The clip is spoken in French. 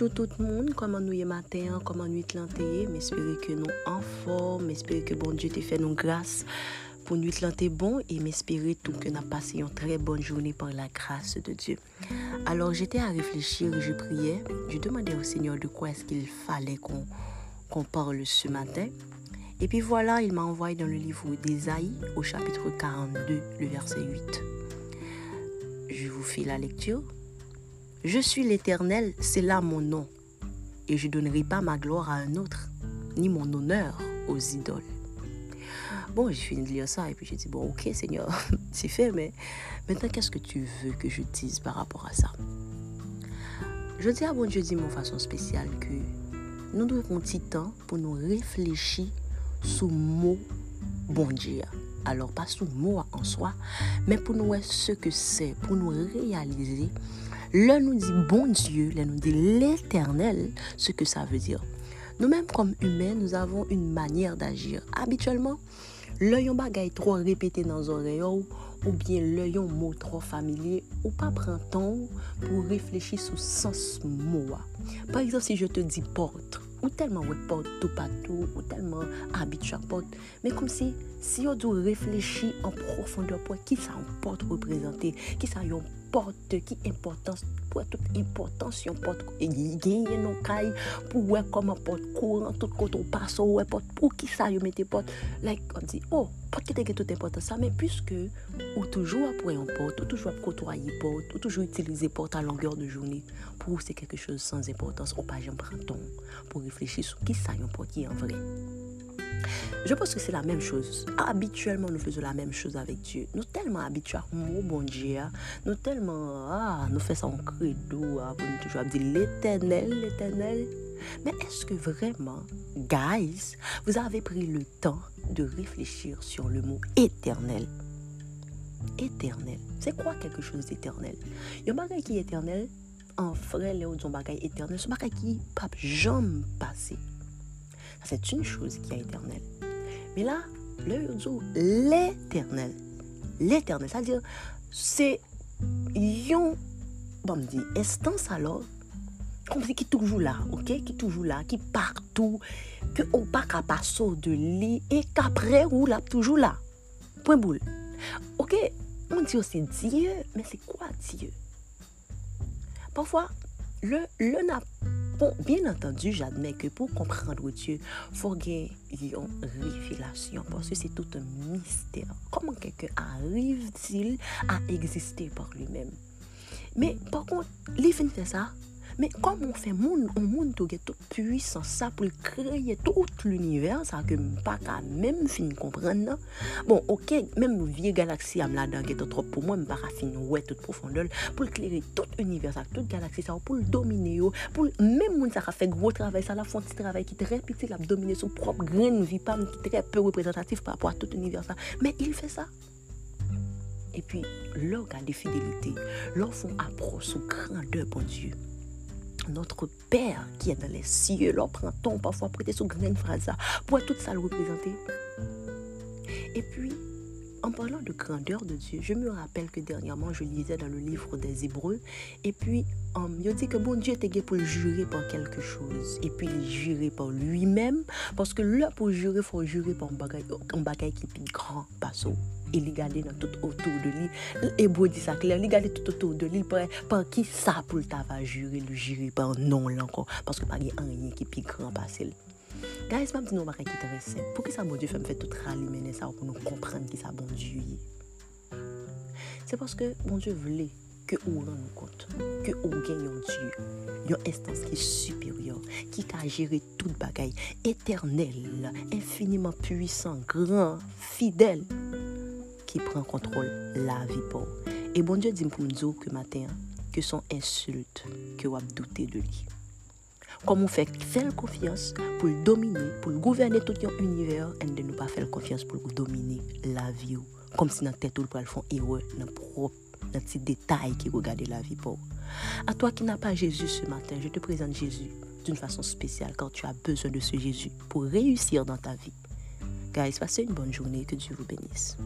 Bonjour tout le monde, comment nous y matin, comment nous y M'espérer que nous en forme, m'espérer que bon Dieu te fait nous grâce pour nous y bon et m'espérer tout que nous passé une très bonne journée par la grâce de Dieu. Alors j'étais à réfléchir, je priais, je demandais au Seigneur de quoi est-ce qu'il fallait qu'on parle ce matin. Et puis voilà, il m'a envoyé dans le livre d'Ésaïe au chapitre 42, le verset 8. Je vous fais la lecture. Je suis l'Éternel, c'est là mon nom, et je ne donnerai pas ma gloire à un autre, ni mon honneur aux idoles. Bon, j'ai fini de lire ça et puis j'ai dit, bon, ok Seigneur, c'est fait, mais maintenant qu'est-ce que tu veux que je dise par rapport à ça? Je dis à bon Dieu, dis-moi de façon spéciale que nous devons petit temps pour nous réfléchir sous mot bon Dieu. Alors, pas sous mot en soi, mais pour nous ce que c'est, pour nous réaliser Là, nous dit bon Dieu, là, nous dit l'éternel, ce que ça veut dire. Nous-mêmes, comme humains, nous avons une manière d'agir. Habituellement, l'œil en bagaille trop répété dans oreilles ou bien l'œil en mot trop familier ou pas prendre temps pour réfléchir sur sens mot. Par exemple, si je te dis porte, ou tellement ouais, porte tout partout, ou tellement habitué à porte, mais comme si si on doit réfléchir en profondeur pour qui ça porte représenter, qui ça qui importance pour toute importance yon porte gagner nos cailles pour voir comment porte courant tout côté on passe ouais porte pour qui ça yon mette porte. Like on dit oh porte qui était toute importance ça mais puisque ou toujours après un porte ou toujours côtoyer porte ou toujours utiliser porte à longueur de journée pour c'est quelque chose sans importance ou pas j'en prends temps pour réfléchir sur qui ça yon porte qui en vrai je pense que c'est la même chose. Habituellement, nous faisons la même chose avec Dieu. Nous tellement habitués à mon bon Dieu. Hein. Nous tellement, ah, nous faisons en credo, hein, pour nous toujours dire l'éternel, l'éternel. Mais est-ce que vraiment, guys, vous avez pris le temps de réfléchir sur le mot éternel? Éternel. C'est quoi quelque chose d'éternel? Il y a un bagage qui est éternel, en frère, les autres bagage éternel, ce bagage qui ne peut jamais passer c'est une chose qui est éternelle. Mais là, l'éternel, l'éternel, c'est-à-dire, c'est yon, bon, me instance alors, comme si qui toujours là, ok, qui toujours là, qui partout, que on pas qu'à passer de lit et qu'après ou là, toujours là. Point boule. Ok, on dit aussi Dieu, mais c'est quoi Dieu? Parfois, le, le n'a Bon, bien entendu, j'admets que pou komprendre Dieu, fò gen yon refilasyon, pòsè se tout un mistèr. Koman kèkè arrive-t-il a exister par lui-mèm? Mè, par kont, li fin fè sa, fait ça, mais comme on fait monde, on monde tout ça pour créer tout l'univers, ça que pas qu'à même fin comprendre. Bon, OK, même vieille galaxie am là-dedans qui est trop pour moi, pas fin ouais toute profondeur pour éclairer tout l'univers, toute galaxie ça pour le dominer pour même monde ça a fait gros travail, ça la font petit travail qui très petit, la dominer son propre grain vie pas qui très peu représentatif par rapport à tout l'univers ça. Mais il fait ça. Et puis, leur de fidélité, leur font approche au grandeur, bon Dieu notre Père qui est dans les cieux, leur ton parfois prêter ce grain phrase pour tout ça le représenter. Et puis, en parlant de grandeur de Dieu, je me rappelle que dernièrement, je lisais dans le livre des Hébreux, et puis, um, il dit que bon Dieu était pour jurer par quelque chose, et puis il jurait par lui-même, parce que là, pour jurer, il faut jurer par un bagage, qui est grand, pas ça. Il regardait dans tout autour de lui. L'hébreu dit ça clair. Il regardait tout autour de lui. Par, par qui ça pour le jurer, le jurer par non là encore. Parce que pas rien qui est grand passé. Guys, mab di nou baka ki terese. Pou ki sa bon Diyo fèm fè tout rali mene sa ou pou nou komprenn ki sa bon Diyo ye? Se paske bon Diyo vle ke ou ran nou kont, ke ou gen yon Diyo, yon instans ki superior, ki ka jere tout bagay, eternel, infiniman puisan, gran, fidel, ki pren kontrol la vi pou. E bon Diyo di m pou m diyo ke maten, ke son insulte, ke wap doute de li. Comme on fait faire confiance pour le dominer, pour le gouverner tout l'univers, et de ne pas faire confiance pour dominer la vie. Comme si notre tête, tout le font erreur dans propre dans petits détails qui regardent la vie pour. À toi qui n'as pas Jésus ce matin, je te présente Jésus d'une façon spéciale car tu as besoin de ce Jésus pour réussir dans ta vie. Guys, passez une bonne journée, que Dieu vous bénisse.